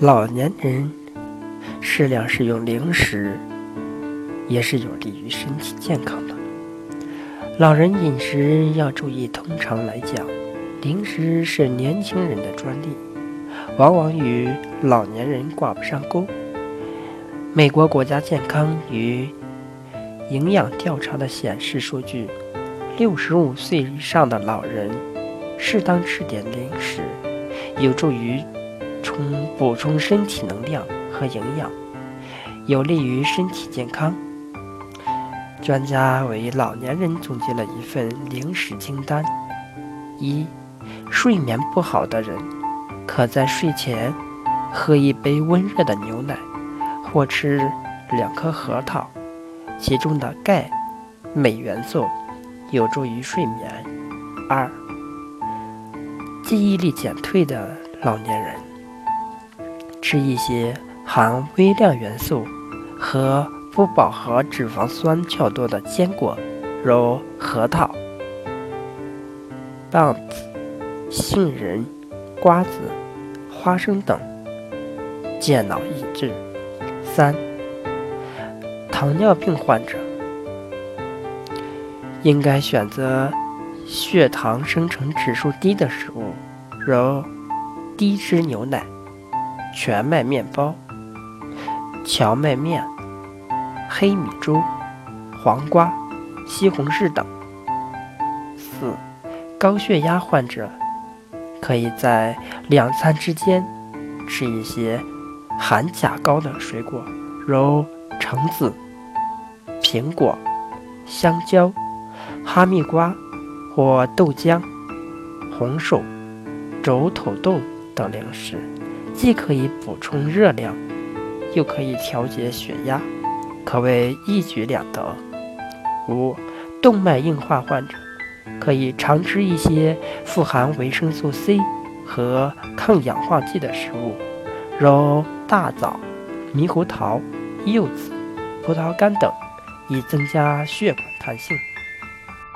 老年人适量食用零食，也是有利于身体健康的。老人饮食要注意，通常来讲，零食是年轻人的专利，往往与老年人挂不上钩。美国国家健康与营养调查的显示数据，六十五岁以上的老人适当吃点零食，有助于。嗯补充身体能量和营养，有利于身体健康。专家为老年人总结了一份零食清单：一、睡眠不好的人，可在睡前喝一杯温热的牛奶，或吃两颗核桃，其中的钙、镁元素有助于睡眠。二、记忆力减退的老年人。吃一些含微量元素和不饱和脂肪酸较多的坚果，如核桃、棒子、杏仁、瓜子、花生等，健脑益智。三、糖尿病患者应该选择血糖生成指数低的食物，如低脂牛奶。全麦面包、荞麦面、黑米粥、黄瓜、西红柿等。四、高血压患者可以在两餐之间吃一些含钾高的水果，如橙子、苹果、香蕉、哈密瓜或豆浆、红薯、轴土豆等零食。既可以补充热量，又可以调节血压，可谓一举两得。五、动脉硬化患者可以常吃一些富含维生素 C 和抗氧化剂的食物，如大枣、猕猴桃、柚子、葡萄干等，以增加血管弹性。